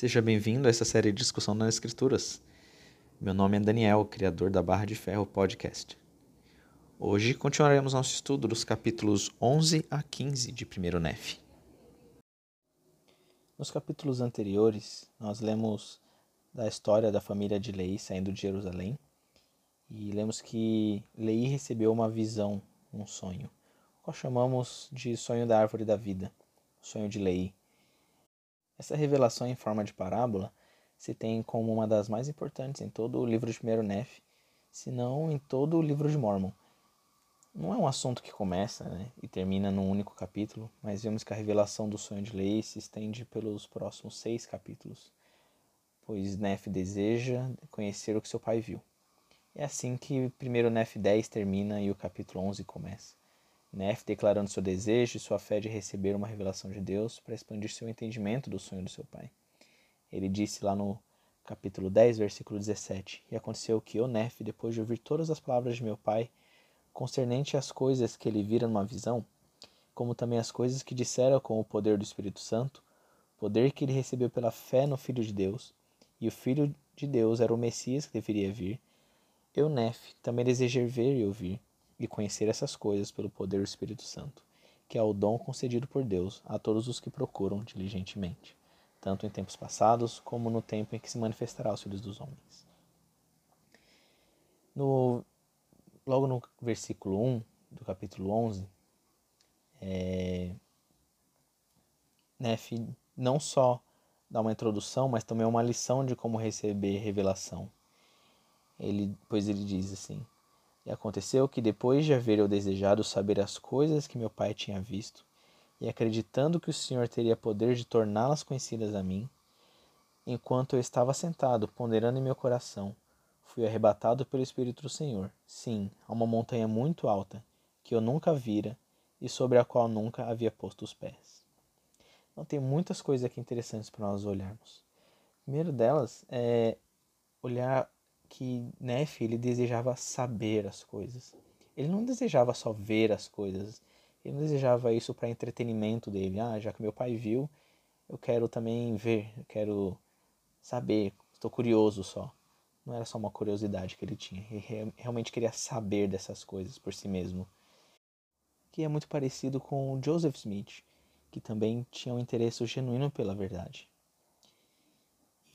Seja bem-vindo a essa série de discussão nas Escrituras. Meu nome é Daniel, criador da Barra de Ferro Podcast. Hoje continuaremos nosso estudo dos capítulos 11 a 15 de 1 Nef. Nos capítulos anteriores, nós lemos da história da família de Lei saindo de Jerusalém e lemos que Lei recebeu uma visão, um sonho, o qual chamamos de sonho da árvore da vida, o sonho de Lei. Essa revelação em forma de parábola se tem como uma das mais importantes em todo o livro de 1 Nef, se não em todo o livro de Mormon. Não é um assunto que começa né, e termina num único capítulo, mas vemos que a revelação do sonho de Lei se estende pelos próximos seis capítulos, pois Nef deseja conhecer o que seu pai viu. É assim que primeiro Nef 10 termina e o capítulo 11 começa. Nef declarando seu desejo e sua fé de receber uma revelação de Deus para expandir seu entendimento do sonho do seu pai. Ele disse lá no capítulo 10, versículo 17: E aconteceu que eu, Nef, depois de ouvir todas as palavras de meu pai, concernente às coisas que ele vira numa visão, como também as coisas que dissera com o poder do Espírito Santo, poder que ele recebeu pela fé no Filho de Deus, e o Filho de Deus era o Messias que deveria vir, eu, Nef, também desejei ver e ouvir e conhecer essas coisas pelo poder do Espírito Santo, que é o dom concedido por Deus a todos os que procuram diligentemente, tanto em tempos passados como no tempo em que se manifestará aos filhos dos homens. No, logo no versículo 1 do capítulo 11, é, Nef não só dá uma introdução, mas também uma lição de como receber revelação. Ele, pois ele diz assim: e aconteceu que depois de haver eu desejado saber as coisas que meu pai tinha visto, e acreditando que o Senhor teria poder de torná-las conhecidas a mim, enquanto eu estava sentado, ponderando em meu coração, fui arrebatado pelo Espírito do Senhor, sim, a uma montanha muito alta, que eu nunca vira e sobre a qual nunca havia posto os pés. Então tem muitas coisas aqui interessantes para nós olharmos. primeiro delas é olhar que Nefe ele desejava saber as coisas. Ele não desejava só ver as coisas. Ele não desejava isso para entretenimento dele. Ah, já que meu pai viu, eu quero também ver, eu quero saber, estou curioso só. Não era só uma curiosidade que ele tinha, ele realmente queria saber dessas coisas por si mesmo. Que é muito parecido com Joseph Smith, que também tinha um interesse genuíno pela verdade.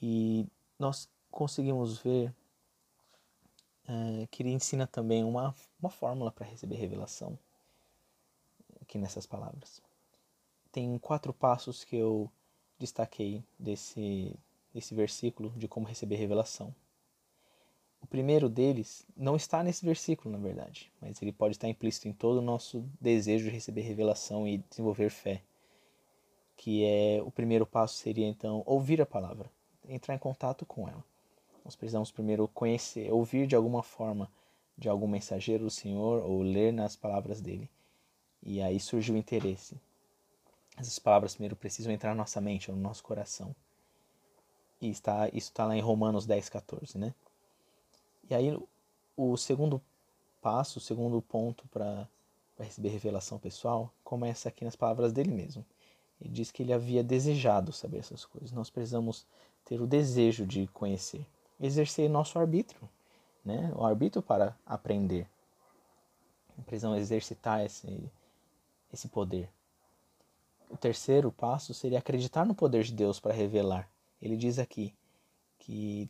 E nós conseguimos ver é, que ele ensina também uma, uma fórmula para receber revelação aqui nessas palavras. Tem quatro passos que eu destaquei desse, desse versículo de como receber revelação. O primeiro deles não está nesse versículo, na verdade, mas ele pode estar implícito em todo o nosso desejo de receber revelação e desenvolver fé. Que é o primeiro passo seria então ouvir a palavra, entrar em contato com ela. Nós precisamos primeiro conhecer, ouvir de alguma forma de algum mensageiro do Senhor ou ler nas palavras dele. E aí surge o interesse. Essas palavras primeiro precisam entrar na nossa mente, no nosso coração. E está, isso está lá em Romanos 10, 14, né? E aí o segundo passo, o segundo ponto para receber revelação pessoal, começa aqui nas palavras dele mesmo. Ele diz que ele havia desejado saber essas coisas. Nós precisamos ter o desejo de conhecer exercer nosso arbítrio, né? o arbítrio para aprender. Precisamos exercitar esse, esse poder. O terceiro passo seria acreditar no poder de Deus para revelar. Ele diz aqui que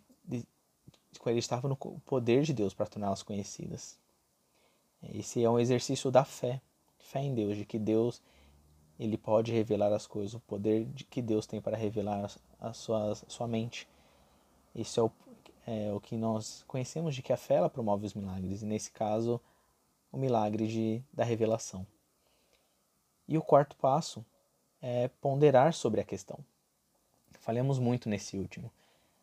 ele estava no poder de Deus para torná-las conhecidas. Esse é um exercício da fé, fé em Deus, de que Deus ele pode revelar as coisas, o poder de que Deus tem para revelar a sua, a sua mente. Esse é o, é, o que nós conhecemos de que a fé ela promove os milagres, e nesse caso, o milagre de, da revelação. E o quarto passo é ponderar sobre a questão. Falemos muito nesse último.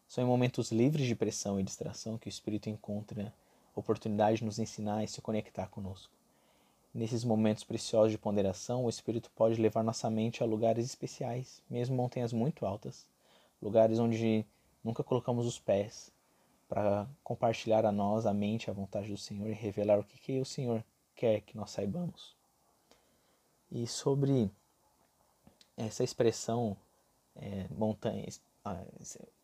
São em momentos livres de pressão e distração que o Espírito encontra oportunidade de nos ensinar e se conectar conosco. Nesses momentos preciosos de ponderação, o Espírito pode levar nossa mente a lugares especiais, mesmo montanhas muito altas, lugares onde nunca colocamos os pés, para compartilhar a nós a mente, a vontade do Senhor e revelar o que, que o Senhor quer que nós saibamos. E sobre essa expressão é, montanha,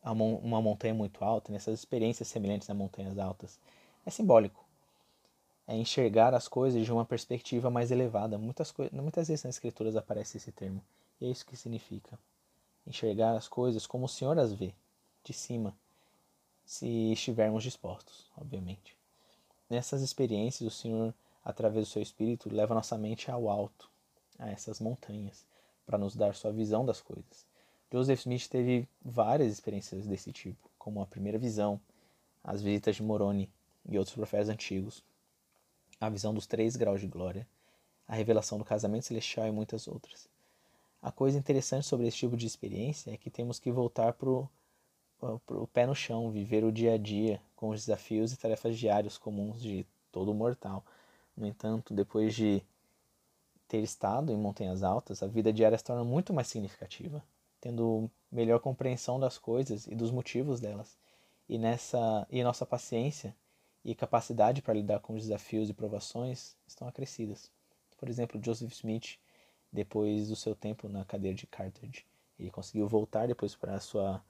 uma montanha muito alta, nessas experiências semelhantes a montanhas altas, é simbólico. É enxergar as coisas de uma perspectiva mais elevada. Muitas, muitas vezes nas escrituras aparece esse termo. E é isso que significa. Enxergar as coisas como o Senhor as vê, de cima, se estivermos dispostos, obviamente. Nessas experiências, o Senhor, através do seu Espírito, leva nossa mente ao alto, a essas montanhas, para nos dar sua visão das coisas. Joseph Smith teve várias experiências desse tipo, como a primeira visão, as visitas de Moroni e outros profetas antigos, a visão dos três graus de glória, a revelação do casamento celestial e muitas outras. A coisa interessante sobre esse tipo de experiência é que temos que voltar para o pé no chão, viver o dia a dia com os desafios e tarefas diários comuns de todo mortal. No entanto, depois de ter estado em montanhas altas, a vida diária se torna muito mais significativa tendo melhor compreensão das coisas e dos motivos delas. E nessa e nossa paciência e capacidade para lidar com os desafios e provações estão acrescidas. Por exemplo, Joseph Smith, depois do seu tempo na cadeira de Carthage, ele conseguiu voltar depois para a sua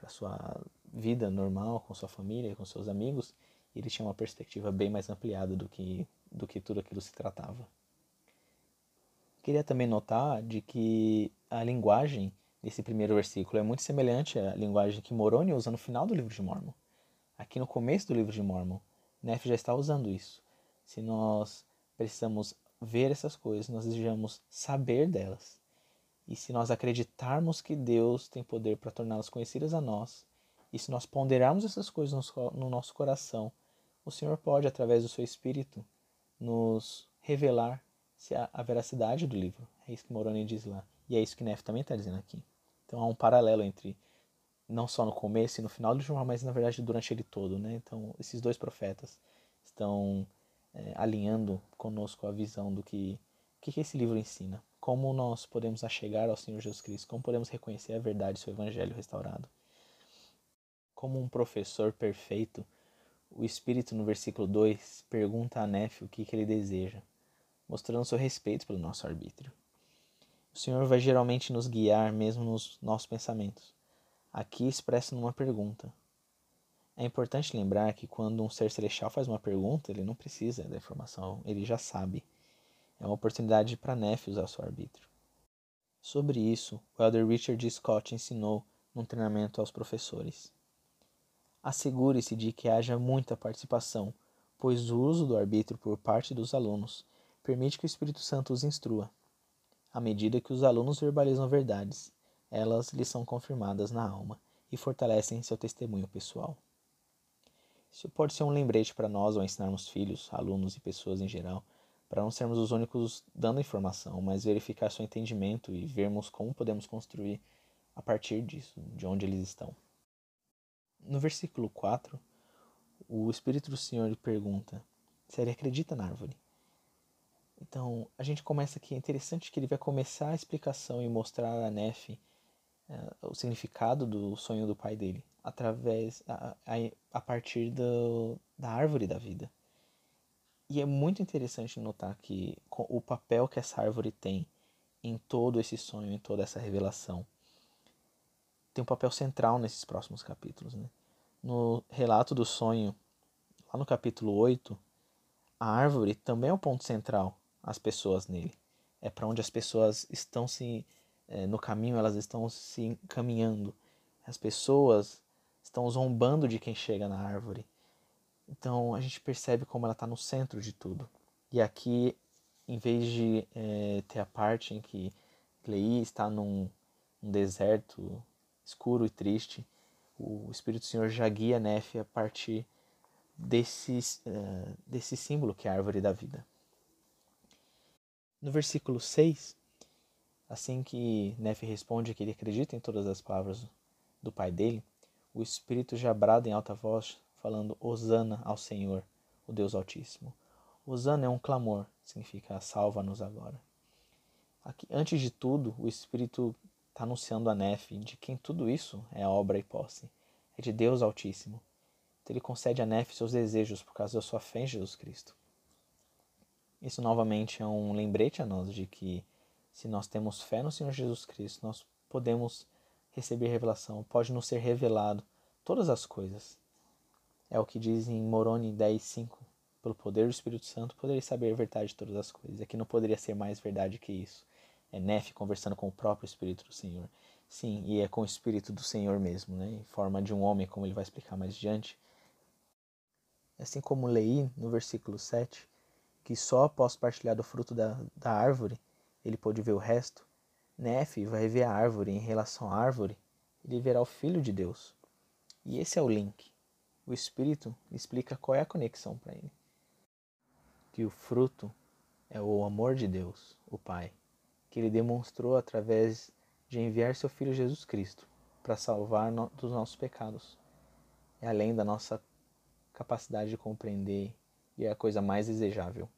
para sua vida normal com sua família, com seus amigos, ele tinha uma perspectiva bem mais ampliada do que do que tudo aquilo se tratava. Queria também notar de que a linguagem nesse primeiro versículo é muito semelhante à linguagem que Moroni usa no final do livro de Mormon. Aqui no começo do livro de Mormon, Neff já está usando isso. Se nós precisamos ver essas coisas, nós desejamos saber delas. E se nós acreditarmos que Deus tem poder para torná-las conhecidas a nós, e se nós ponderarmos essas coisas no nosso coração, o Senhor pode, através do seu Espírito, nos revelar se a, a veracidade do livro. É isso que Moroni diz lá. E é isso que Neff também está dizendo aqui. Então há um paralelo entre não só no começo e no final do jornal, mas na verdade durante ele todo, né? Então esses dois profetas estão é, alinhando conosco a visão do que que, que esse livro ensina, como nós podemos achegar ao Senhor Jesus Cristo, como podemos reconhecer a verdade do seu Evangelho restaurado. Como um professor perfeito, o Espírito, no versículo 2, pergunta a Nefe o que, que ele deseja, mostrando seu respeito pelo nosso arbítrio. O Senhor vai geralmente nos guiar mesmo nos nossos pensamentos. Aqui expressa numa pergunta. É importante lembrar que quando um ser celestial faz uma pergunta, ele não precisa da informação, ele já sabe. É uma oportunidade para Neff usar seu arbítrio. Sobre isso, o Elder Richard Scott ensinou num treinamento aos professores. Assegure-se de que haja muita participação, pois o uso do arbítrio por parte dos alunos permite que o Espírito Santo os instrua. À medida que os alunos verbalizam verdades, elas lhes são confirmadas na alma e fortalecem seu testemunho pessoal. Isso pode ser um lembrete para nós ao ensinarmos filhos, alunos e pessoas em geral, para não sermos os únicos dando informação, mas verificar seu entendimento e vermos como podemos construir a partir disso, de onde eles estão. No versículo 4, o Espírito do Senhor lhe pergunta se ele acredita na árvore. Então, a gente começa aqui. É interessante que ele vai começar a explicação e mostrar a Nefe uh, o significado do sonho do pai dele, através a, a, a partir do, da árvore da vida. E é muito interessante notar que o papel que essa árvore tem em todo esse sonho, em toda essa revelação, tem um papel central nesses próximos capítulos. Né? No relato do sonho, lá no capítulo 8, a árvore também é o ponto central as pessoas nele. É para onde as pessoas estão se é, no caminho, elas estão se encaminhando. As pessoas estão zombando de quem chega na árvore. Então a gente percebe como ela está no centro de tudo. E aqui, em vez de é, ter a parte em que Lei está num, num, deserto escuro e triste, o Espírito do Senhor já guia Nefe a partir desse, uh, desse símbolo que é a árvore da vida. No versículo 6, assim que Nefe responde que ele acredita em todas as palavras do pai dele, o Espírito já brada em alta voz, falando: Hosana ao Senhor, o Deus Altíssimo. Hosana é um clamor, significa salva-nos agora. Aqui, antes de tudo, o Espírito está anunciando a Nefe de quem tudo isso é obra e posse. É de Deus Altíssimo. Então ele concede a Nefe seus desejos por causa da sua fé em Jesus Cristo. Isso novamente é um lembrete a nós de que se nós temos fé no Senhor Jesus Cristo, nós podemos receber revelação, pode nos ser revelado todas as coisas. É o que diz em Moroni 10:5. Pelo poder do Espírito Santo, poderia saber a verdade de todas as coisas. Aqui não poderia ser mais verdade que isso. É Nef conversando com o próprio Espírito do Senhor. Sim, e é com o Espírito do Senhor mesmo, né? em forma de um homem, como ele vai explicar mais adiante. Assim como Lei, no versículo 7, que só após partilhar do fruto da, da árvore ele pôde ver o resto, Nef vai ver a árvore em relação à árvore, ele verá o Filho de Deus. E esse é o link. O Espírito explica qual é a conexão para ele. Que o fruto é o amor de Deus, o Pai, que ele demonstrou através de enviar seu Filho Jesus Cristo para salvar no, dos nossos pecados. É além da nossa capacidade de compreender e é a coisa mais desejável.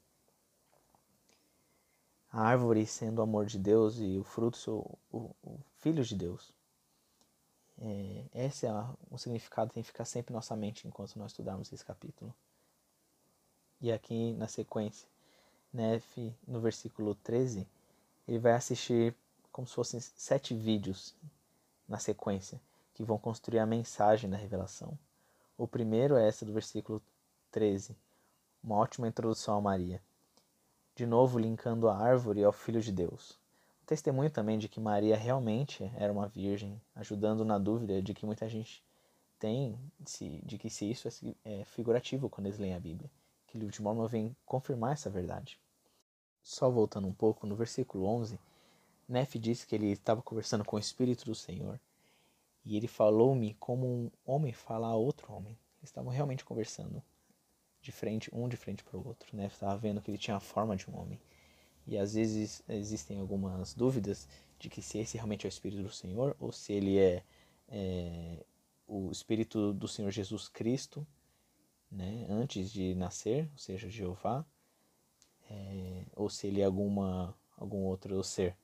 A árvore sendo o amor de Deus e o fruto o, o, o Filho de Deus. É, esse é o significado que tem que ficar sempre em nossa mente enquanto nós estudarmos esse capítulo. E aqui na sequência, Nef, no versículo 13, ele vai assistir como se fossem sete vídeos na sequência que vão construir a mensagem da revelação. O primeiro é esse do versículo 13, uma ótima introdução a Maria. De novo, linkando a árvore ao Filho de Deus. Testemunho também de que Maria realmente era uma virgem, ajudando na dúvida de que muita gente tem de que se isso é, é figurativo quando eles leem a Bíblia. Que o livro vem confirmar essa verdade. Só voltando um pouco, no versículo 11, Nefe disse que ele estava conversando com o Espírito do Senhor e ele falou-me como um homem fala a outro homem. Eles estavam realmente conversando de frente, um de frente para o outro. Nefe estava vendo que ele tinha a forma de um homem. E às vezes existem algumas dúvidas de que se esse realmente é o Espírito do Senhor ou se ele é, é o Espírito do Senhor Jesus Cristo, né, antes de nascer, ou seja, Jeová, é, ou se ele é alguma, algum outro ser.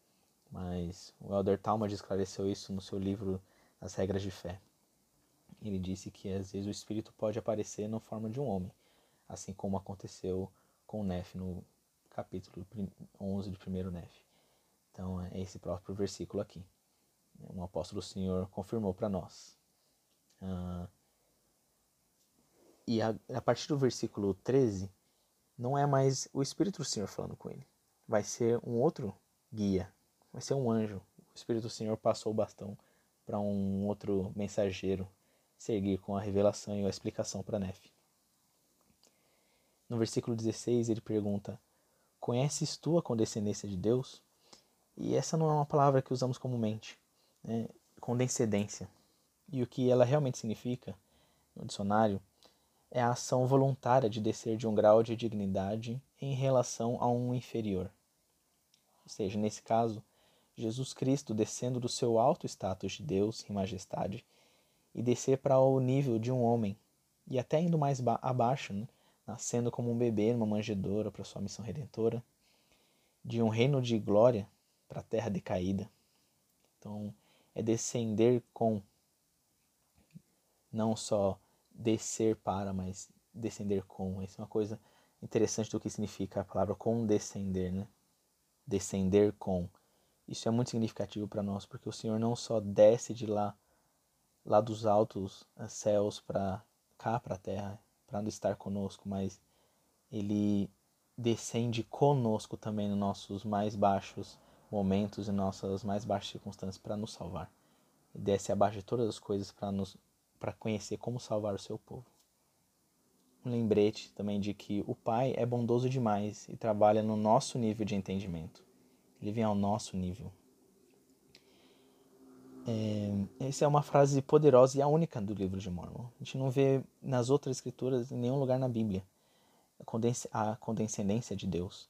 Mas o Elder Talmud esclareceu isso no seu livro As Regras de Fé. Ele disse que às vezes o Espírito pode aparecer na forma de um homem, assim como aconteceu com Nef no capítulo 11 do primeiro Nef. Então é esse próprio versículo aqui. O apóstolo Senhor confirmou para nós. Ah, e a, a partir do versículo 13, não é mais o Espírito do Senhor falando com ele. Vai ser um outro guia, vai ser um anjo. O Espírito do Senhor passou o bastão para um outro mensageiro seguir com a revelação e a explicação para Nef. No versículo 16 ele pergunta: Conheces tu a condescendência de Deus? E essa não é uma palavra que usamos comumente, né? condescendência. E o que ela realmente significa, no dicionário, é a ação voluntária de descer de um grau de dignidade em relação a um inferior. Ou seja, nesse caso, Jesus Cristo descendo do seu alto status de Deus e majestade e descer para o nível de um homem, e até indo mais abaixo, né? Nascendo como um bebê numa manjedoura para sua missão redentora, de um reino de glória para a terra decaída. Então, é descender com, não só descer para, mas descender com. Isso é uma coisa interessante do que significa a palavra condescender, né? Descender com. Isso é muito significativo para nós, porque o Senhor não só desce de lá, lá dos altos céus para cá, para a terra, para estar conosco, mas ele descende conosco também nos nossos mais baixos momentos e nossas mais baixas circunstâncias para nos salvar. Ele desce abaixo de todas as coisas para nos para conhecer como salvar o seu povo. Um lembrete também de que o Pai é bondoso demais e trabalha no nosso nível de entendimento. Ele vem ao nosso nível. É, essa é uma frase poderosa e a única do livro de Mormon. A gente não vê nas outras escrituras, em nenhum lugar na Bíblia, a condescendência de Deus.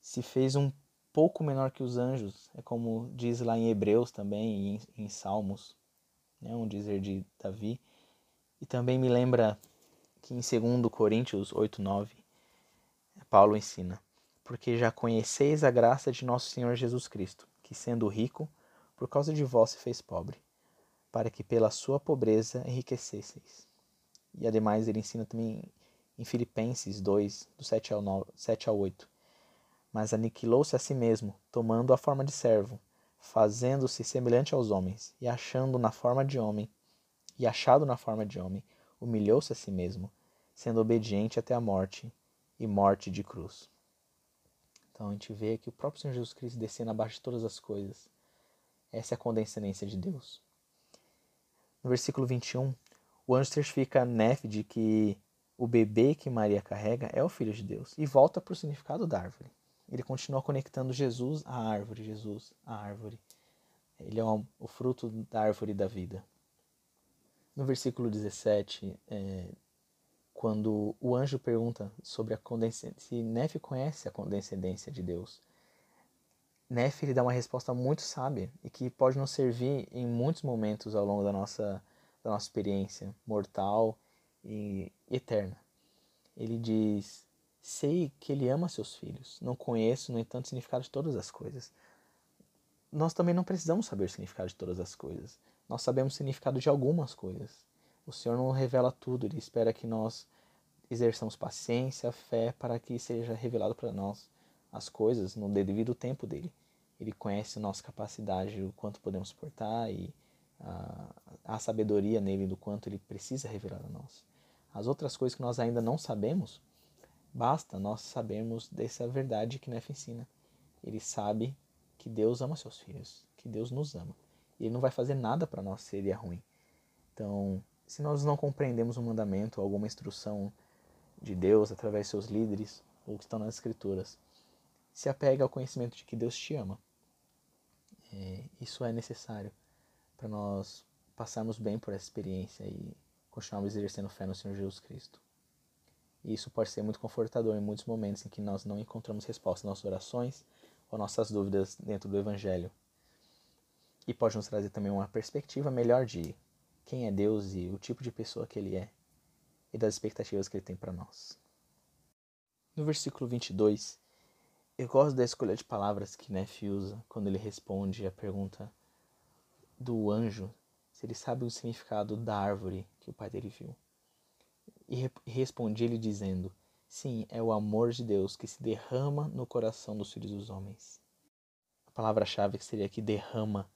Se fez um pouco menor que os anjos, é como diz lá em Hebreus também, em, em Salmos, né, um dizer de Davi. E também me lembra que em 2 Coríntios 8, 9, Paulo ensina: Porque já conheceis a graça de nosso Senhor Jesus Cristo, que sendo rico, por causa de vós se fez pobre, para que pela sua pobreza enriquecesseis. E ademais ele ensina também em Filipenses 2, do 7 ao, 9, 7 ao 8. Mas aniquilou-se a si mesmo, tomando a forma de servo, fazendo-se semelhante aos homens, e achando na forma de homem, e achado na forma de homem, humilhou-se a si mesmo, sendo obediente até a morte, e morte de cruz. Então a gente vê que o próprio Senhor Jesus Cristo descendo abaixo de todas as coisas. Essa é a condescendência de Deus. No versículo 21, o anjo certifica Nefe de que o bebê que Maria carrega é o Filho de Deus e volta para o significado da árvore. Ele continua conectando Jesus à árvore, Jesus à árvore. Ele é o fruto da árvore da vida. No versículo 17, é, quando o anjo pergunta sobre a condescendência, se Nefe conhece a condescendência de Deus, Nefe ele dá uma resposta muito sábia e que pode nos servir em muitos momentos ao longo da nossa, da nossa experiência mortal e eterna. Ele diz: Sei que ele ama seus filhos, não conheço, no entanto, o significado de todas as coisas. Nós também não precisamos saber o significado de todas as coisas. Nós sabemos o significado de algumas coisas. O Senhor não revela tudo, Ele espera que nós exerçamos paciência, fé, para que seja revelado para nós as coisas no devido tempo dele. Ele conhece a nossa capacidade, o quanto podemos suportar e a, a sabedoria nele do quanto ele precisa revelar a nós. As outras coisas que nós ainda não sabemos, basta nós sabermos dessa verdade que Nefe ensina. Ele sabe que Deus ama seus filhos, que Deus nos ama. E ele não vai fazer nada para nós seria ruim. Então, se nós não compreendemos um mandamento, alguma instrução de Deus através de seus líderes ou que estão nas escrituras, se apega ao conhecimento de que Deus te ama. É, isso é necessário para nós passarmos bem por essa experiência e continuarmos exercendo fé no Senhor Jesus Cristo. E isso pode ser muito confortador em muitos momentos em que nós não encontramos resposta às nossas orações ou nossas dúvidas dentro do Evangelho. E pode nos trazer também uma perspectiva melhor de quem é Deus e o tipo de pessoa que Ele é e das expectativas que Ele tem para nós. No versículo 22, eu gosto da escolha de palavras que Neff usa quando ele responde a pergunta do anjo se ele sabe o significado da árvore que o pai dele viu. E responde ele dizendo: Sim, é o amor de Deus que se derrama no coração dos filhos dos homens. A palavra-chave seria que derrama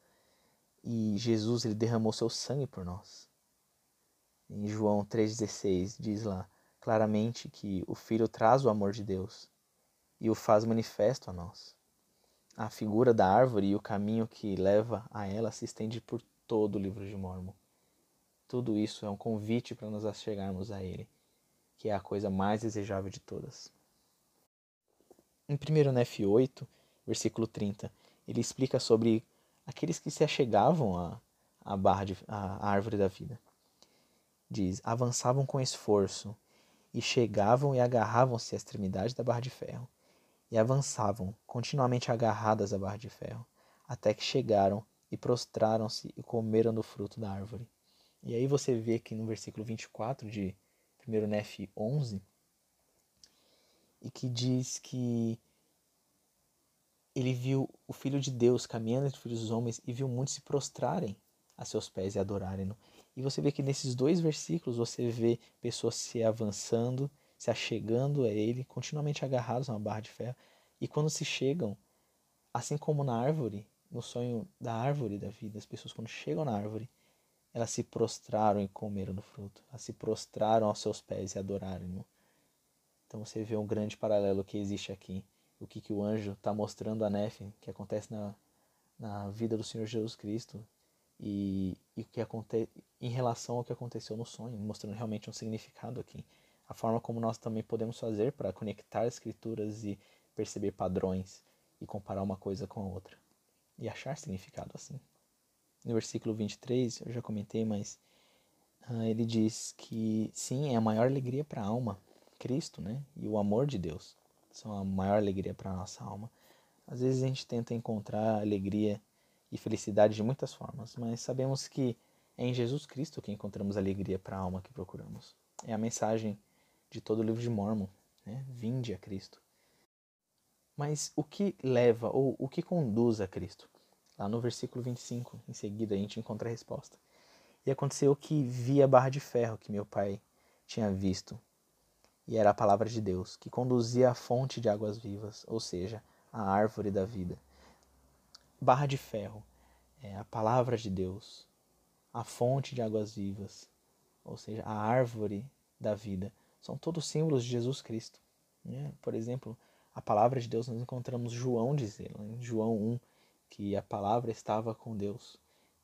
e Jesus ele derramou seu sangue por nós. Em João 3,16 diz lá claramente que o Filho traz o amor de Deus e o faz manifesto a nós. A figura da árvore e o caminho que leva a ela se estende por todo o livro de Mormon. Tudo isso é um convite para nós chegarmos a Ele, que é a coisa mais desejável de todas. Em 1 Nef 8, versículo 30, ele explica sobre aqueles que se achegavam à, à árvore da vida. Diz: avançavam com esforço e chegavam e agarravam-se à extremidade da barra de ferro, e avançavam, continuamente agarradas à barra de ferro, até que chegaram e prostraram-se e comeram do fruto da árvore. E aí você vê que no versículo 24 de 1 Nef 11, e que diz que ele viu o Filho de Deus caminhando entre os filhos dos homens e viu muitos se prostrarem a seus pés e adorarem-no. E você vê que nesses dois versículos você vê pessoas se avançando, se achegando a ele, continuamente agarrados a uma barra de ferro. E quando se chegam, assim como na árvore, no sonho da árvore da vida, as pessoas quando chegam na árvore, elas se prostraram e comeram do fruto. Elas se prostraram aos seus pés e adoraram-no. Então você vê um grande paralelo que existe aqui o que, que o anjo está mostrando a Nefe, que acontece na, na vida do Senhor Jesus Cristo e, e o que acontece em relação ao que aconteceu no sonho, mostrando realmente um significado aqui. A forma como nós também podemos fazer para conectar as escrituras e perceber padrões e comparar uma coisa com a outra e achar significado assim. No versículo 23, eu já comentei, mas uh, ele diz que sim, é a maior alegria para a alma, Cristo, né? E o amor de Deus são a maior alegria para a nossa alma. Às vezes a gente tenta encontrar alegria e felicidade de muitas formas, mas sabemos que é em Jesus Cristo que encontramos alegria para a alma que procuramos. É a mensagem de todo o livro de Mormon, né? Vinde a Cristo. Mas o que leva ou o que conduz a Cristo? Lá no versículo 25, em seguida, a gente encontra a resposta. E aconteceu que vi a barra de ferro que meu pai tinha visto e era a palavra de Deus, que conduzia à fonte de águas vivas, ou seja, a árvore da vida. barra de ferro, é a palavra de Deus, a fonte de águas vivas, ou seja, a árvore da vida, são todos símbolos de Jesus Cristo. Né? Por exemplo, a palavra de Deus nós encontramos João dizer, em João 1, que a palavra estava com Deus.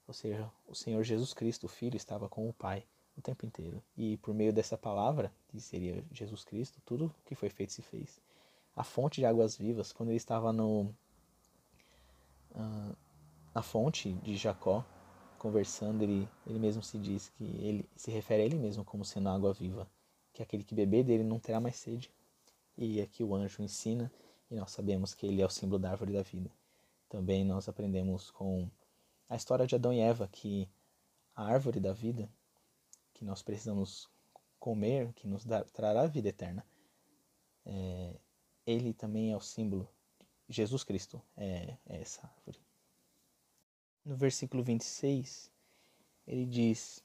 Ou seja, o Senhor Jesus Cristo, o Filho, estava com o Pai o tempo inteiro. E por meio dessa palavra, que seria Jesus Cristo, tudo que foi feito se fez. A fonte de águas vivas, quando ele estava no, uh, na fonte de Jacó, conversando, ele, ele mesmo se diz que ele se refere a ele mesmo como sendo água viva, que aquele que beber dele não terá mais sede. E aqui o anjo ensina, e nós sabemos que ele é o símbolo da árvore da vida. Também nós aprendemos com a história de Adão e Eva que a árvore da vida, que nós precisamos comer, que nos dar, trará vida eterna, é, ele também é o símbolo. Jesus Cristo é, é essa árvore. No versículo 26, ele diz: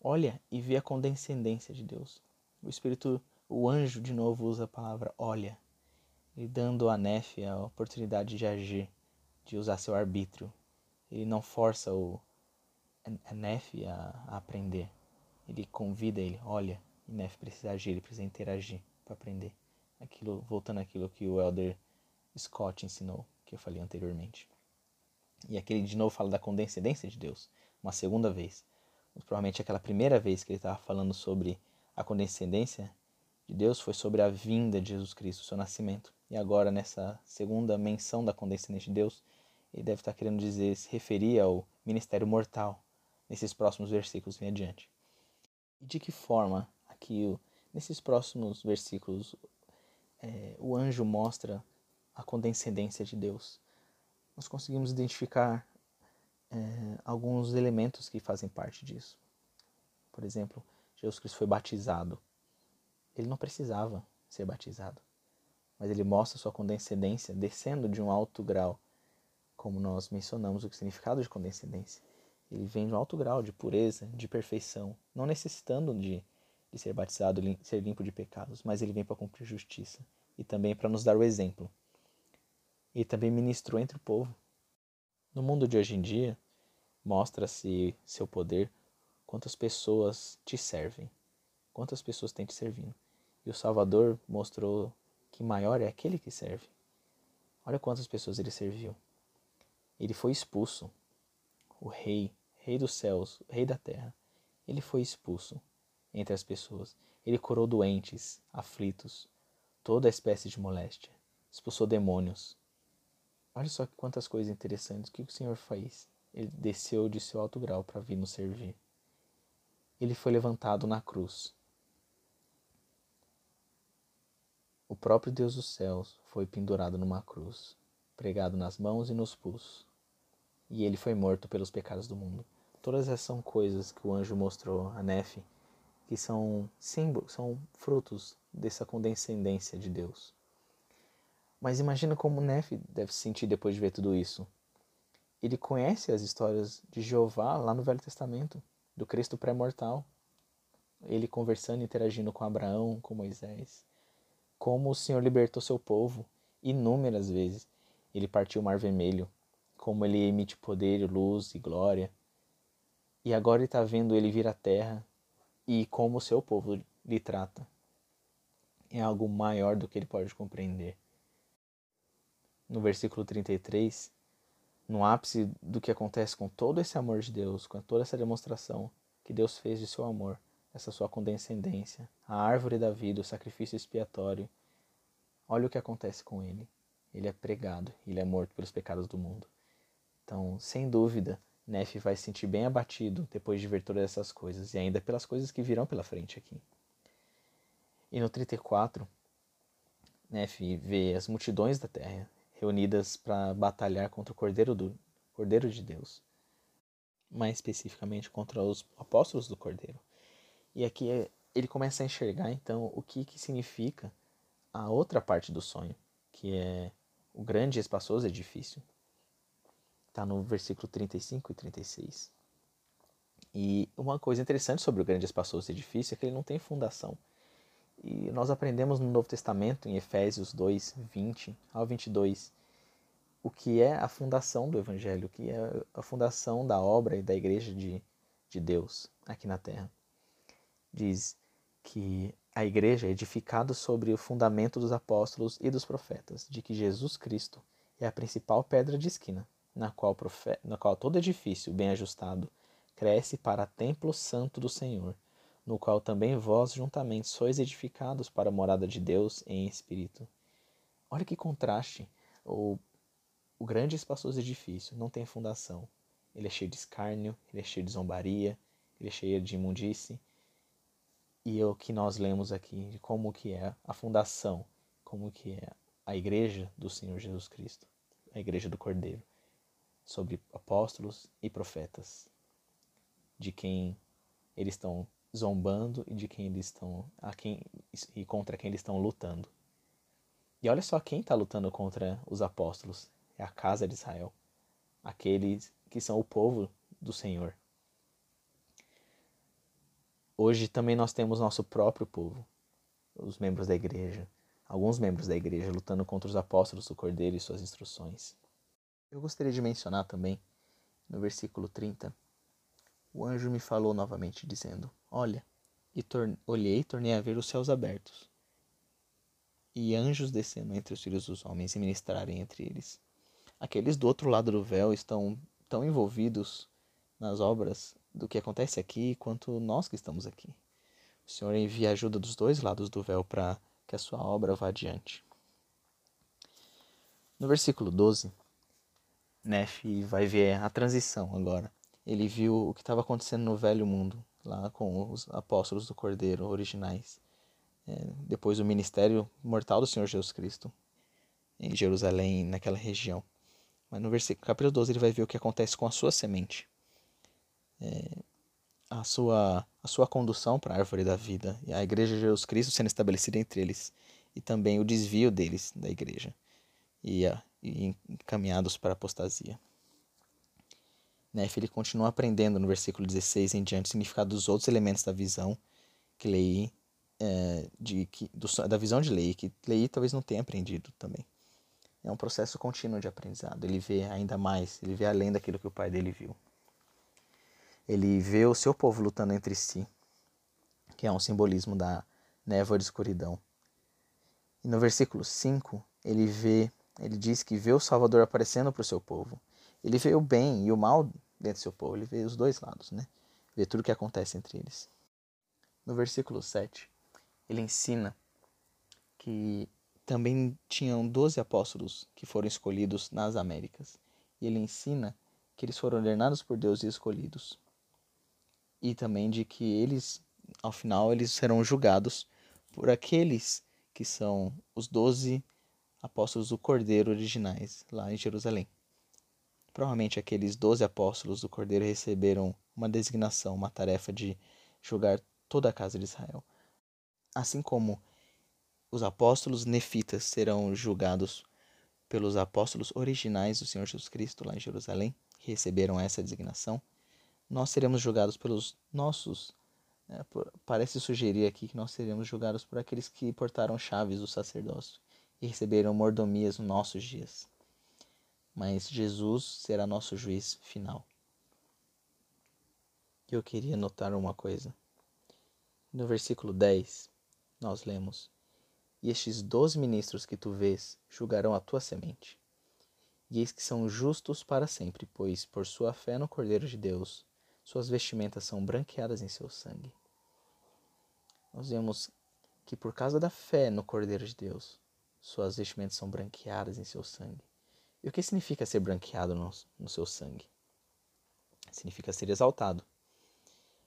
Olha e vê a condescendência de Deus. O Espírito, o anjo, de novo usa a palavra olha, e dando a Nefe a oportunidade de agir, de usar seu arbítrio, ele não força o a, a aprender. Ele convida ele, olha, e Nef precisa agir, ele precisa interagir para aprender. Aquilo, voltando àquilo que o Elder Scott ensinou, que eu falei anteriormente. E aqui ele de novo fala da condescendência de Deus, uma segunda vez. Mas, provavelmente aquela primeira vez que ele estava falando sobre a condescendência de Deus foi sobre a vinda de Jesus Cristo, seu nascimento. E agora, nessa segunda menção da condescendência de Deus, ele deve estar querendo dizer, se referir ao ministério mortal nesses próximos versículos em adiante. E de que forma aqui, nesses próximos versículos, é, o anjo mostra a condescendência de Deus? Nós conseguimos identificar é, alguns elementos que fazem parte disso. Por exemplo, Jesus Cristo foi batizado. Ele não precisava ser batizado, mas ele mostra sua condescendência descendo de um alto grau como nós mencionamos o significado de condescendência. Ele vem de um alto grau de pureza, de perfeição, não necessitando de, de ser batizado, ser limpo de pecados, mas ele vem para cumprir justiça e também para nos dar o exemplo. E também ministrou entre o povo. No mundo de hoje em dia, mostra-se seu poder quantas pessoas te servem, quantas pessoas têm te servindo. E o Salvador mostrou que maior é aquele que serve. Olha quantas pessoas ele serviu. Ele foi expulso. O rei, rei dos céus, rei da terra, ele foi expulso entre as pessoas. Ele curou doentes, aflitos, toda espécie de moléstia, expulsou demônios. Olha só quantas coisas interessantes. Que o Senhor fez? Ele desceu de seu alto grau para vir nos servir. Ele foi levantado na cruz. O próprio Deus dos céus foi pendurado numa cruz, pregado nas mãos e nos pulsos e ele foi morto pelos pecados do mundo. Todas essas são coisas que o anjo mostrou a Nefe, que são símbolos, são frutos dessa condescendência de Deus. Mas imagina como Nefe deve se sentir depois de ver tudo isso. Ele conhece as histórias de Jeová lá no Velho Testamento, do Cristo pré-mortal. Ele conversando, interagindo com Abraão, com Moisés. Como o Senhor libertou seu povo inúmeras vezes. Ele partiu o Mar Vermelho, como ele emite poder, luz e glória. E agora ele está vendo ele vir à terra e como o seu povo lhe trata. É algo maior do que ele pode compreender. No versículo 33, no ápice do que acontece com todo esse amor de Deus, com toda essa demonstração que Deus fez de seu amor, essa sua condescendência, a árvore da vida, o sacrifício expiatório, olha o que acontece com ele. Ele é pregado, ele é morto pelos pecados do mundo. Então, sem dúvida, Neff vai se sentir bem abatido depois de ver todas essas coisas e ainda pelas coisas que virão pela frente aqui. E no 34, Neff vê as multidões da terra reunidas para batalhar contra o Cordeiro do Cordeiro de Deus, mais especificamente contra os apóstolos do Cordeiro. E aqui ele começa a enxergar então o que, que significa a outra parte do sonho, que é o grande e espaçoso edifício Está no versículo 35 e 36. E uma coisa interessante sobre o grande espaçoso edifício é que ele não tem fundação. E nós aprendemos no Novo Testamento, em Efésios 2, 20 ao 22, o que é a fundação do Evangelho, o que é a fundação da obra e da igreja de, de Deus aqui na terra. Diz que a igreja é edificada sobre o fundamento dos apóstolos e dos profetas, de que Jesus Cristo é a principal pedra de esquina, na qual, na qual todo edifício bem ajustado cresce para templo santo do Senhor, no qual também vós juntamente sois edificados para a morada de Deus em espírito. Olha que contraste! O, o grande e espaçoso edifício não tem fundação. Ele é cheio de escárnio, ele é cheio de zombaria, ele é cheio de imundície. E é o que nós lemos aqui de como que é a fundação, como que é a igreja do Senhor Jesus Cristo, a igreja do Cordeiro, sobre apóstolos e profetas de quem eles estão zombando e de quem eles estão a quem e contra quem eles estão lutando. E olha só quem está lutando contra os apóstolos é a casa de Israel, aqueles que são o povo do Senhor. Hoje também nós temos nosso próprio povo, os membros da igreja, alguns membros da igreja lutando contra os apóstolos do Cordeiro e suas instruções. Eu gostaria de mencionar também no versículo 30 o anjo me falou novamente, dizendo: Olha, e olhei e tornei a ver os céus abertos, e anjos descendo entre os filhos dos homens e ministrarem entre eles. Aqueles do outro lado do véu estão tão envolvidos nas obras do que acontece aqui quanto nós que estamos aqui. O Senhor envia ajuda dos dois lados do véu para que a sua obra vá adiante. No versículo 12, Nefe vai ver a transição agora ele viu o que estava acontecendo no velho mundo, lá com os apóstolos do Cordeiro originais. É, depois do ministério mortal do Senhor Jesus Cristo em Jerusalém, naquela região. Mas no versículo capítulo 12 ele vai ver o que acontece com a sua semente. É, a, sua, a sua condução para a árvore da vida e a igreja de Jesus Cristo sendo estabelecida entre eles e também o desvio deles da igreja e, a, e encaminhados para a apostasia. Né? Ele continua aprendendo no versículo 16 em diante o significado dos outros elementos da visão que Lei, é, de, que, do, da visão de Lei, que Lei talvez não tenha aprendido também. É um processo contínuo de aprendizado. Ele vê ainda mais, ele vê além daquilo que o pai dele viu. Ele vê o seu povo lutando entre si, que é um simbolismo da névoa de escuridão. E no versículo 5, ele vê, ele diz que vê o Salvador aparecendo para o seu povo. Ele vê o bem e o mal dentro do seu povo, ele vê os dois lados, né? Vê tudo o que acontece entre eles. No versículo 7, ele ensina que também tinham doze apóstolos que foram escolhidos nas Américas. E ele ensina que eles foram ordenados por Deus e escolhidos. E também de que eles, ao final, eles serão julgados por aqueles que são os doze apóstolos do Cordeiro originais lá em Jerusalém. Provavelmente aqueles doze apóstolos do Cordeiro receberam uma designação, uma tarefa de julgar toda a casa de Israel. Assim como os apóstolos nefitas serão julgados pelos apóstolos originais do Senhor Jesus Cristo lá em Jerusalém, que receberam essa designação, nós seremos julgados pelos nossos. Né, por, parece sugerir aqui que nós seremos julgados por aqueles que portaram chaves do sacerdócio e receberam mordomias nos nossos dias mas Jesus será nosso juiz final. Eu queria notar uma coisa. No versículo 10, nós lemos: E estes doze ministros que tu vês julgarão a tua semente. E eis que são justos para sempre, pois por sua fé no Cordeiro de Deus, suas vestimentas são branqueadas em seu sangue. Nós vemos que por causa da fé no Cordeiro de Deus, suas vestimentas são branqueadas em seu sangue. E o que significa ser branqueado no, no seu sangue? Significa ser exaltado.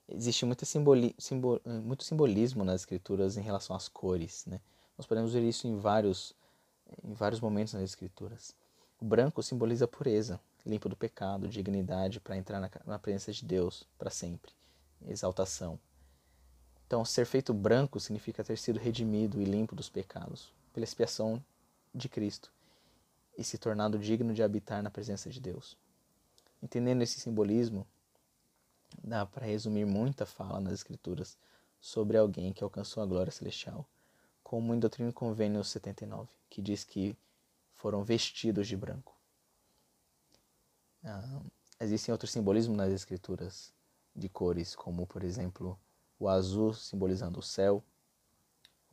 Existe muito, simboli, simbol, muito simbolismo nas escrituras em relação às cores. Né? Nós podemos ver isso em vários, em vários momentos nas escrituras. O branco simboliza pureza, limpo do pecado, dignidade para entrar na, na presença de Deus para sempre, exaltação. Então, ser feito branco significa ter sido redimido e limpo dos pecados pela expiação de Cristo e se tornado digno de habitar na presença de Deus. Entendendo esse simbolismo, dá para resumir muita fala nas Escrituras sobre alguém que alcançou a glória celestial, como em Doutrina e Convênio 79, que diz que foram vestidos de branco. Ah, existem outros simbolismos nas escrituras de cores, como por exemplo o azul simbolizando o céu,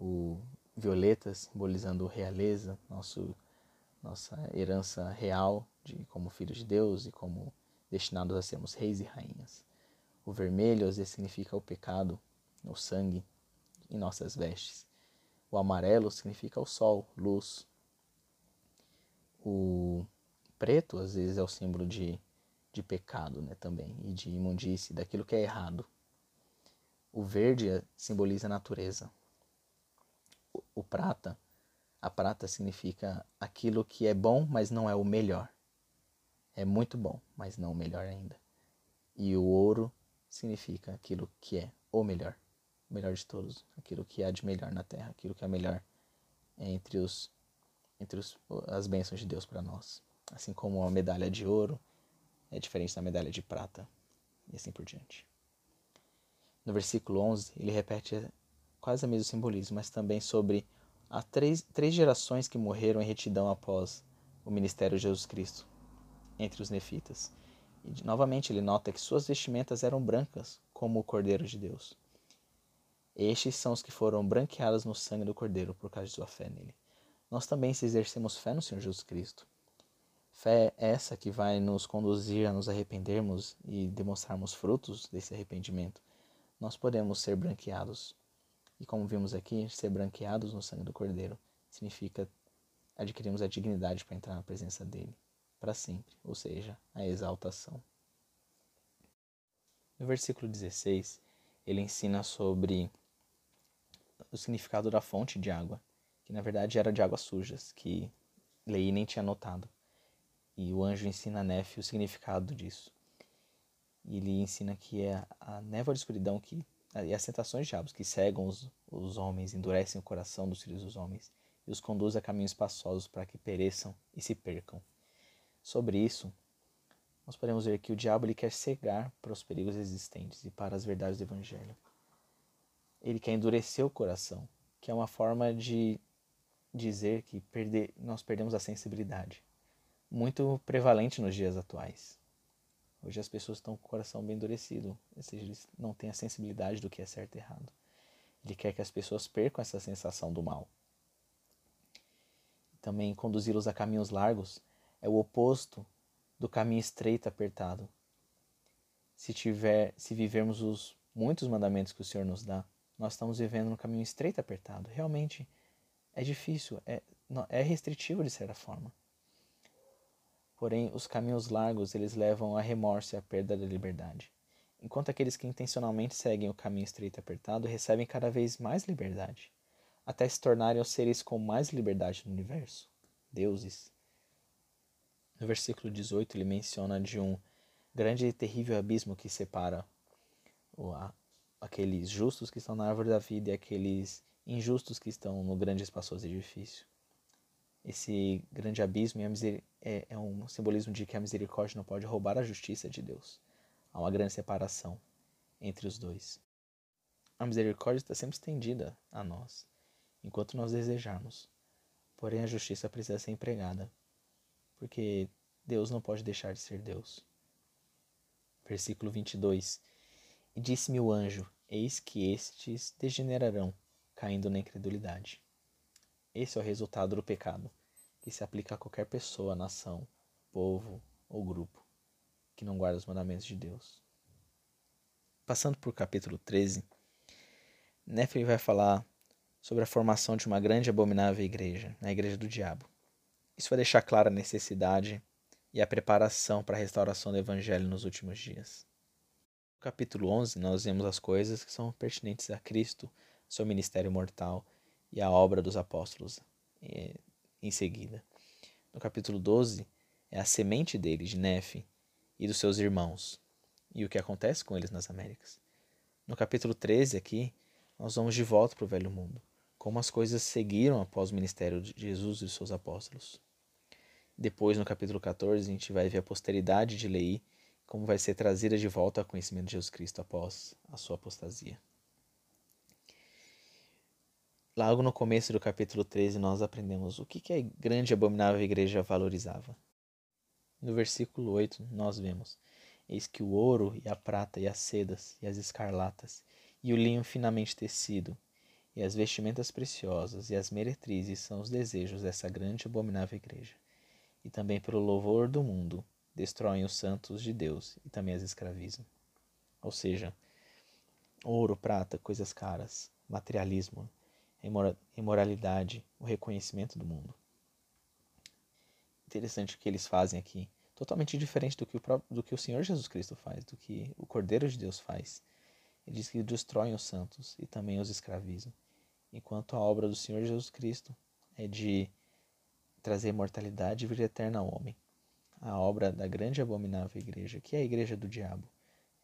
o violeta simbolizando realeza, nosso, nossa herança real de como filhos de Deus e como destinados a sermos reis e rainhas. O vermelho às vezes significa o pecado, o sangue em nossas vestes. O amarelo significa o sol, luz. O preto às vezes é o símbolo de, de pecado né, também, e de imundície, daquilo que é errado. O verde simboliza a natureza. O, o prata, a prata significa aquilo que é bom, mas não é o melhor. É muito bom, mas não o melhor ainda. E o ouro significa aquilo que é o melhor, o melhor de todos, aquilo que há de melhor na terra, aquilo que é melhor entre os entre os, as bênçãos de Deus para nós. Assim como a medalha de ouro é diferente da medalha de prata e assim por diante. No versículo 11, ele repete quase o mesmo simbolismo, mas também sobre as três, três gerações que morreram em retidão após o ministério de Jesus Cristo, entre os nefitas. E novamente ele nota que suas vestimentas eram brancas, como o Cordeiro de Deus. Estes são os que foram branqueados no sangue do Cordeiro por causa de sua fé nele. Nós também, se exercemos fé no Senhor Jesus Cristo, fé essa que vai nos conduzir a nos arrependermos e demonstrarmos frutos desse arrependimento, nós podemos ser branqueados. E como vimos aqui, ser branqueados no sangue do Cordeiro significa adquirirmos a dignidade para entrar na presença dele para sempre, ou seja, a exaltação. No versículo 16, ele ensina sobre o significado da fonte de água, que na verdade era de águas sujas, que Lei nem tinha notado. E o anjo ensina a Nefe o significado disso. E ele ensina que é a névoa de escuridão que, e as tentações de diabos que cegam os, os homens, endurecem o coração dos filhos dos homens e os conduz a caminhos espaçosos para que pereçam e se percam. Sobre isso, nós podemos ver que o diabo ele quer cegar para os perigos existentes e para as verdades do Evangelho. Ele quer endurecer o coração, que é uma forma de dizer que perder, nós perdemos a sensibilidade, muito prevalente nos dias atuais. Hoje as pessoas estão com o coração bem endurecido, ou seja, eles não têm a sensibilidade do que é certo e errado. Ele quer que as pessoas percam essa sensação do mal. Também conduzi-los a caminhos largos é o oposto do caminho estreito apertado. Se tiver, se vivermos os muitos mandamentos que o Senhor nos dá, nós estamos vivendo no caminho estreito apertado. Realmente é difícil, é, é restritivo de certa forma. Porém, os caminhos largos eles levam a remorso e à perda da liberdade, enquanto aqueles que intencionalmente seguem o caminho estreito e apertado recebem cada vez mais liberdade, até se tornarem os seres com mais liberdade no universo, deuses. No versículo 18, ele menciona de um grande e terrível abismo que separa o, a, aqueles justos que estão na árvore da vida e aqueles injustos que estão no grande espaçoso edifício. Esse grande abismo é, é um simbolismo de que a misericórdia não pode roubar a justiça de Deus. Há uma grande separação entre os dois. A misericórdia está sempre estendida a nós, enquanto nós desejarmos. Porém, a justiça precisa ser empregada, porque Deus não pode deixar de ser Deus. Versículo 22. E disse-me o anjo: Eis que estes degenerarão, caindo na incredulidade. Esse é o resultado do pecado que se aplica a qualquer pessoa, nação, povo ou grupo que não guarda os mandamentos de Deus. Passando por capítulo 13, Néfili vai falar sobre a formação de uma grande e abominável igreja, a igreja do diabo. Isso vai deixar clara a necessidade e a preparação para a restauração do evangelho nos últimos dias. No capítulo 11, nós vemos as coisas que são pertinentes a Cristo, seu ministério mortal e a obra dos apóstolos em seguida. No capítulo 12, é a semente dele, de Nefe, e dos seus irmãos, e o que acontece com eles nas Américas. No capítulo 13, aqui, nós vamos de volta para o velho mundo, como as coisas seguiram após o ministério de Jesus e de seus apóstolos. Depois, no capítulo 14, a gente vai ver a posteridade de Lei, como vai ser trazida de volta ao conhecimento de Jesus Cristo após a sua apostasia. Logo no começo do capítulo 13, nós aprendemos o que, que a grande e abominável igreja valorizava. No versículo 8, nós vemos: Eis que o ouro e a prata e as sedas e as escarlatas e o linho finamente tecido e as vestimentas preciosas e as meretrizes são os desejos dessa grande e abominável igreja. E também pelo louvor do mundo destroem os santos de Deus e também as escravizam. Ou seja, ouro, prata, coisas caras, materialismo, imoralidade, o reconhecimento do mundo. Interessante o que eles fazem aqui, totalmente diferente do que, o próprio, do que o Senhor Jesus Cristo faz, do que o Cordeiro de Deus faz. Ele diz que destroem os santos e também os escravizam, enquanto a obra do Senhor Jesus Cristo é de trazer mortalidade e vida eterna ao homem. A obra da grande e abominável igreja, que é a igreja do diabo,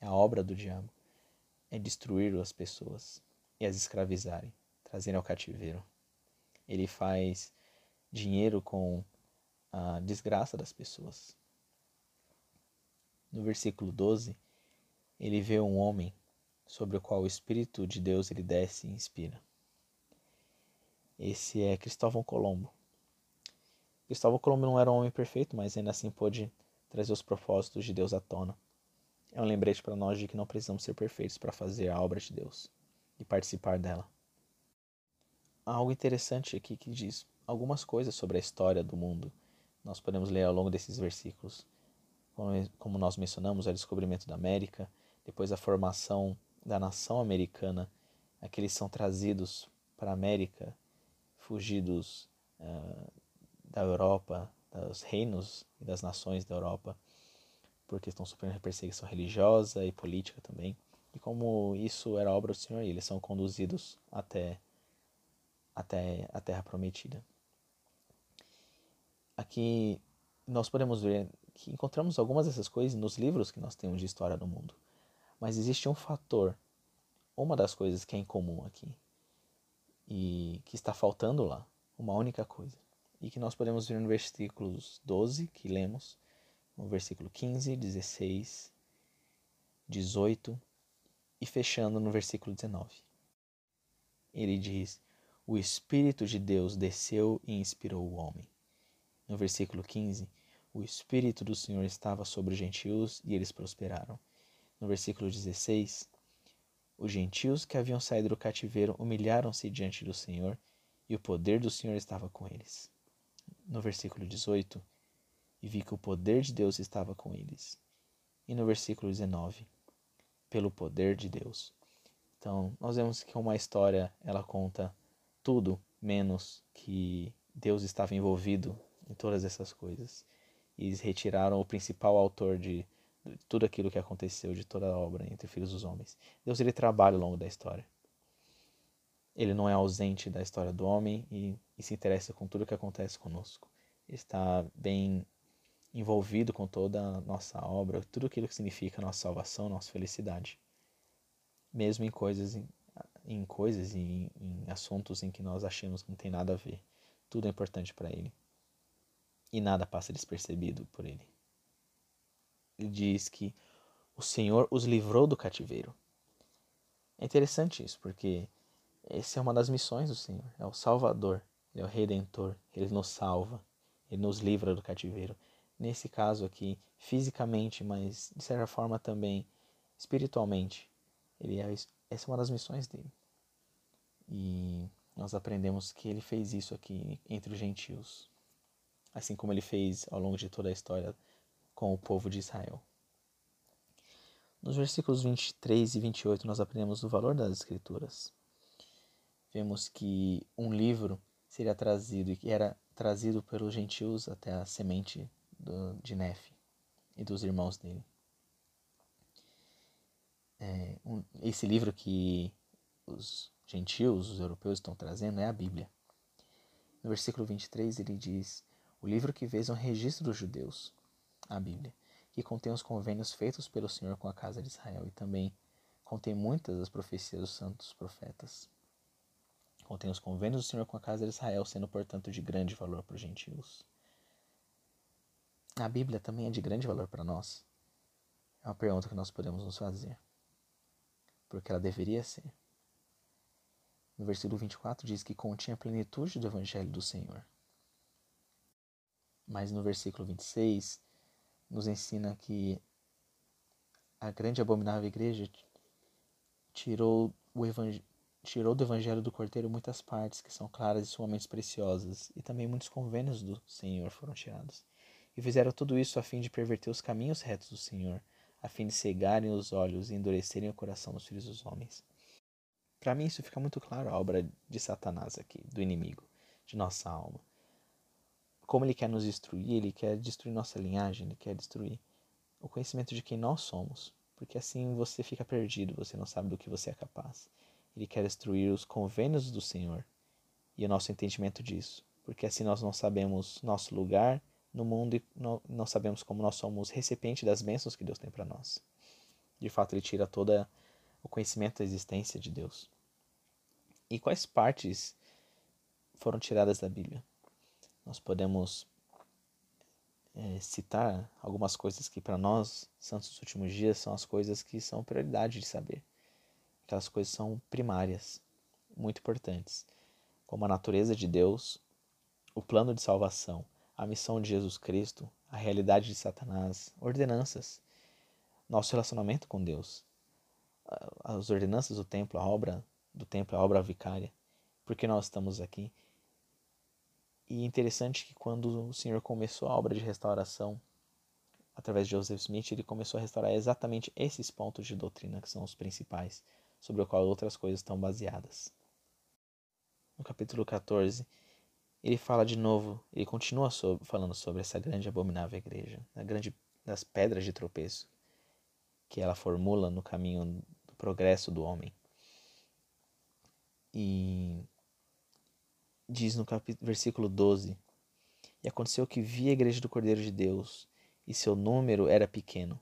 é a obra do diabo, é destruir as pessoas e as escravizarem, trazerem ao cativeiro. Ele faz dinheiro com a desgraça das pessoas. No versículo 12, ele vê um homem sobre o qual o Espírito de Deus ele desce e inspira. Esse é Cristóvão Colombo. Cristóvão Colombo não era um homem perfeito, mas ainda assim pôde trazer os propósitos de Deus à tona. É um lembrete para nós de que não precisamos ser perfeitos para fazer a obra de Deus e participar dela. Algo interessante aqui que diz algumas coisas sobre a história do mundo. Nós podemos ler ao longo desses versículos. Como nós mencionamos, o descobrimento da América, depois a formação da nação americana, aqueles são trazidos para a América, fugidos uh, da Europa, dos reinos e das nações da Europa, porque estão sofrendo perseguição religiosa e política também. E como isso era obra do Senhor, eles são conduzidos até, até a Terra Prometida. Aqui nós podemos ver que encontramos algumas dessas coisas nos livros que nós temos de história do mundo. Mas existe um fator, uma das coisas que é incomum aqui e que está faltando lá, uma única coisa, e que nós podemos ver no versículos 12 que lemos, no versículo 15, 16, 18 e fechando no versículo 19. Ele diz: O Espírito de Deus desceu e inspirou o homem. No versículo 15, o Espírito do Senhor estava sobre os gentios e eles prosperaram. No versículo 16, os gentios que haviam saído do cativeiro humilharam-se diante do Senhor e o poder do Senhor estava com eles. No versículo 18, e vi que o poder de Deus estava com eles. E no versículo 19, pelo poder de Deus. Então, nós vemos que uma história, ela conta tudo menos que Deus estava envolvido em todas essas coisas. E eles retiraram o principal autor de, de tudo aquilo que aconteceu, de toda a obra entre filhos dos homens. Deus ele trabalha ao longo da história. Ele não é ausente da história do homem e, e se interessa com tudo que acontece conosco. Está bem envolvido com toda a nossa obra, tudo aquilo que significa nossa salvação, nossa felicidade. Mesmo em coisas em, coisas e em, em assuntos em que nós achamos que não tem nada a ver. Tudo é importante para ele e nada passa despercebido por ele. Ele diz que o Senhor os livrou do cativeiro. É interessante isso, porque essa é uma das missões do Senhor. É o Salvador, Ele é o Redentor, Ele nos salva, Ele nos livra do cativeiro. Nesse caso aqui, fisicamente, mas de certa forma também espiritualmente. Ele é, essa é uma das missões dele. E nós aprendemos que ele fez isso aqui entre os gentios assim como ele fez ao longo de toda a história com o povo de Israel. Nos versículos 23 e 28 nós aprendemos o valor das escrituras. Vemos que um livro seria trazido e que era trazido pelos gentios até a semente do, de Nefe e dos irmãos dele. É, um, esse livro que os gentios, os europeus estão trazendo é a Bíblia. No versículo 23 ele diz: o livro que vês é um registro dos judeus, a Bíblia, que contém os convênios feitos pelo Senhor com a casa de Israel e também contém muitas das profecias dos santos profetas. Contém os convênios do Senhor com a casa de Israel, sendo, portanto, de grande valor para os gentios. A Bíblia também é de grande valor para nós. É uma pergunta que nós podemos nos fazer. Porque ela deveria ser. No versículo 24 diz que continha a plenitude do Evangelho do Senhor. Mas no versículo 26 nos ensina que a grande abominável igreja tirou, o tirou do evangelho do Cordeiro muitas partes que são claras e sumamente preciosas, e também muitos convênios do Senhor foram tirados. E fizeram tudo isso a fim de perverter os caminhos retos do Senhor, a fim de cegarem os olhos e endurecerem o coração dos filhos dos homens. Para mim, isso fica muito claro a obra de Satanás aqui, do inimigo, de nossa alma. Como ele quer nos destruir, ele quer destruir nossa linhagem, ele quer destruir o conhecimento de quem nós somos, porque assim você fica perdido, você não sabe do que você é capaz. Ele quer destruir os convênios do Senhor e o nosso entendimento disso, porque assim nós não sabemos nosso lugar no mundo e não, sabemos como nós somos recipiente das bênçãos que Deus tem para nós. De fato, ele tira todo o conhecimento da existência de Deus. E quais partes foram tiradas da Bíblia? Nós podemos é, citar algumas coisas que para nós, santos dos últimos dias, são as coisas que são prioridade de saber. Aquelas coisas são primárias, muito importantes, como a natureza de Deus, o plano de salvação, a missão de Jesus Cristo, a realidade de Satanás, ordenanças, nosso relacionamento com Deus, as ordenanças do templo, a obra do templo, a obra vicária, porque nós estamos aqui. E interessante que quando o Senhor começou a obra de restauração, através de Joseph Smith, ele começou a restaurar exatamente esses pontos de doutrina que são os principais, sobre o qual outras coisas estão baseadas. No capítulo 14, ele fala de novo, ele continua sobre, falando sobre essa grande abominável igreja, a grande das pedras de tropeço que ela formula no caminho do progresso do homem. E diz no capítulo, versículo 12: E aconteceu que vi a igreja do Cordeiro de Deus, e seu número era pequeno,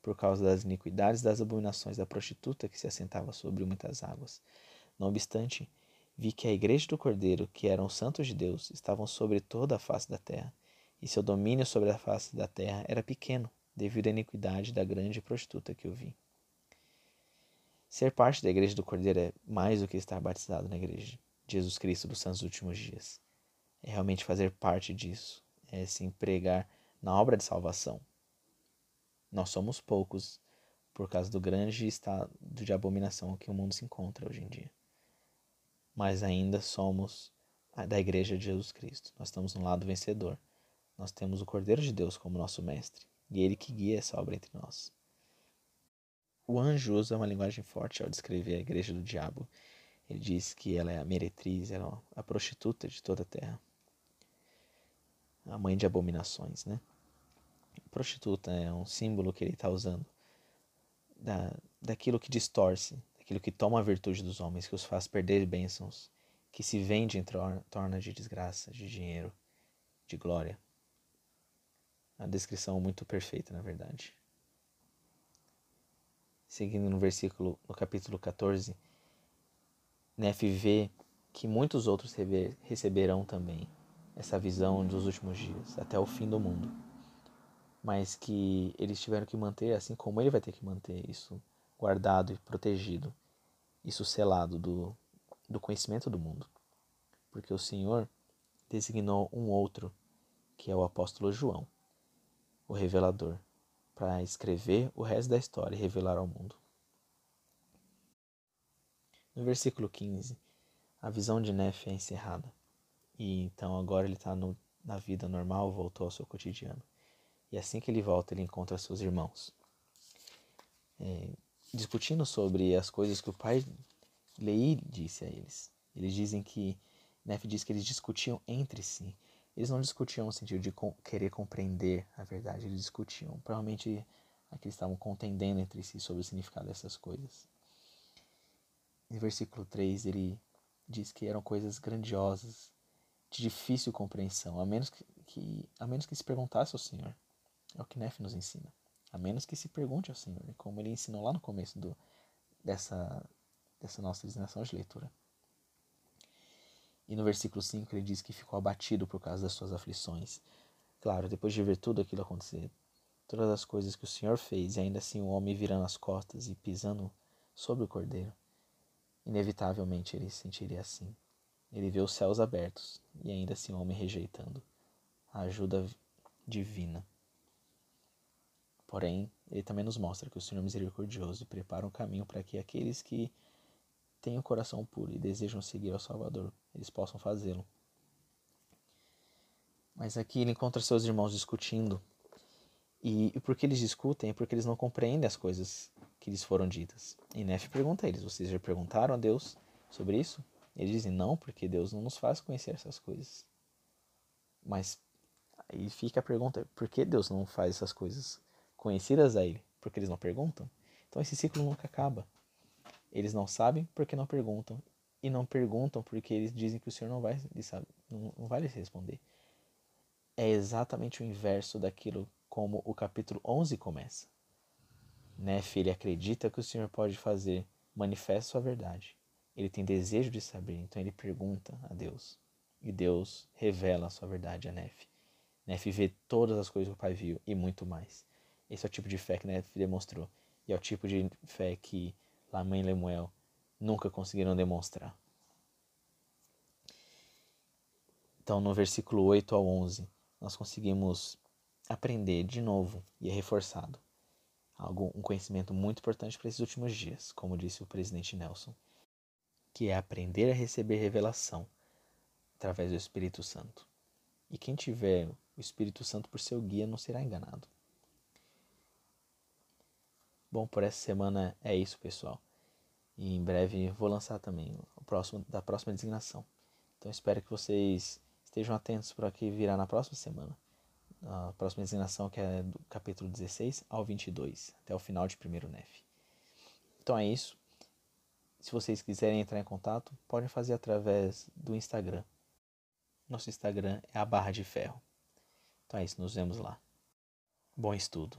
por causa das iniquidades das abominações da prostituta que se assentava sobre muitas águas. Não obstante, vi que a igreja do Cordeiro, que eram os santos de Deus, estavam sobre toda a face da terra, e seu domínio sobre a face da terra era pequeno, devido à iniquidade da grande prostituta que eu vi. Ser parte da igreja do Cordeiro é mais do que estar batizado na igreja de Jesus Cristo dos santos últimos dias. É realmente fazer parte disso, é se empregar na obra de salvação. Nós somos poucos por causa do grande estado de abominação que o mundo se encontra hoje em dia mas ainda somos da Igreja de Jesus Cristo. Nós estamos no lado vencedor. Nós temos o Cordeiro de Deus como nosso mestre e ele que guia essa obra entre nós. O anjo usa uma linguagem forte ao descrever a igreja do diabo. Ele diz que ela é a meretriz, ela é a prostituta de toda a terra. A mãe de abominações, né? Prostituta é um símbolo que ele está usando da, daquilo que distorce, aquilo que toma a virtude dos homens, que os faz perder bênçãos, que se vende em torna de desgraça, de dinheiro, de glória. A descrição muito perfeita, na verdade. Seguindo no versículo, no capítulo 14, Nef vê que muitos outros receberão também essa visão dos últimos dias, até o fim do mundo. Mas que eles tiveram que manter, assim como ele vai ter que manter isso guardado e protegido, isso selado do, do conhecimento do mundo. Porque o Senhor designou um outro, que é o apóstolo João, o revelador, para escrever o resto da história e revelar ao mundo. No versículo 15, a visão de Nef é encerrada. E então agora ele está na vida normal, voltou ao seu cotidiano. E assim que ele volta, ele encontra seus irmãos. É, discutindo sobre as coisas que o pai Lei disse a eles. Eles dizem que Neff diz que eles discutiam entre si. Eles não discutiam no sentido de querer compreender a verdade, eles discutiam. Provavelmente aqui estavam contendendo entre si sobre o significado dessas coisas. No versículo 3 ele diz que eram coisas grandiosas, de difícil compreensão, a menos que, que a menos que se perguntasse ao Senhor. É o que Neff nos ensina a menos que se pergunte ao Senhor, como ele ensinou lá no começo do, dessa, dessa nossa designação de leitura. E no versículo 5 ele diz que ficou abatido por causa das suas aflições. Claro, depois de ver tudo aquilo acontecer, todas as coisas que o Senhor fez, e ainda assim o homem virando as costas e pisando sobre o cordeiro, inevitavelmente ele se sentiria assim. Ele vê os céus abertos e ainda assim o homem rejeitando a ajuda divina. Porém, ele também nos mostra que o Senhor misericordioso prepara um caminho para que aqueles que têm o coração puro e desejam seguir ao Salvador, eles possam fazê-lo. Mas aqui ele encontra seus irmãos discutindo. E, e porque eles discutem é porque eles não compreendem as coisas que lhes foram ditas. E Nef pergunta a eles: Vocês já perguntaram a Deus sobre isso? Eles dizem: Não, porque Deus não nos faz conhecer essas coisas. Mas aí fica a pergunta: Por que Deus não faz essas coisas conhecidas a Ele? Porque eles não perguntam? Então esse ciclo nunca acaba. Eles não sabem porque não perguntam. E não perguntam porque eles dizem que o Senhor não vai lhes, sabe, não, não vai lhes responder. É exatamente o inverso daquilo como o capítulo 11 começa. Nef, ele acredita que o Senhor pode fazer manifesta sua verdade. Ele tem desejo de saber, então ele pergunta a Deus. E Deus revela a sua verdade a Nef. Nef vê todas as coisas que o pai viu e muito mais. Esse é o tipo de fé que Nef demonstrou. E é o tipo de fé que Lamã e Lemuel nunca conseguiram demonstrar. Então, no versículo 8 ao 11, nós conseguimos aprender de novo e é reforçado algo, um conhecimento muito importante para esses últimos dias, como disse o presidente Nelson, que é aprender a receber revelação através do Espírito Santo. E quem tiver o Espírito Santo por seu guia não será enganado. Bom, por essa semana é isso, pessoal. E em breve vou lançar também o próximo da próxima designação. Então espero que vocês estejam atentos para o que virá na próxima semana. A próxima designação que é do capítulo 16 ao 22, até o final de primeiro NEF. Então é isso. Se vocês quiserem entrar em contato, podem fazer através do Instagram. Nosso Instagram é a barra de ferro. Então é isso, nos vemos lá. Bom estudo.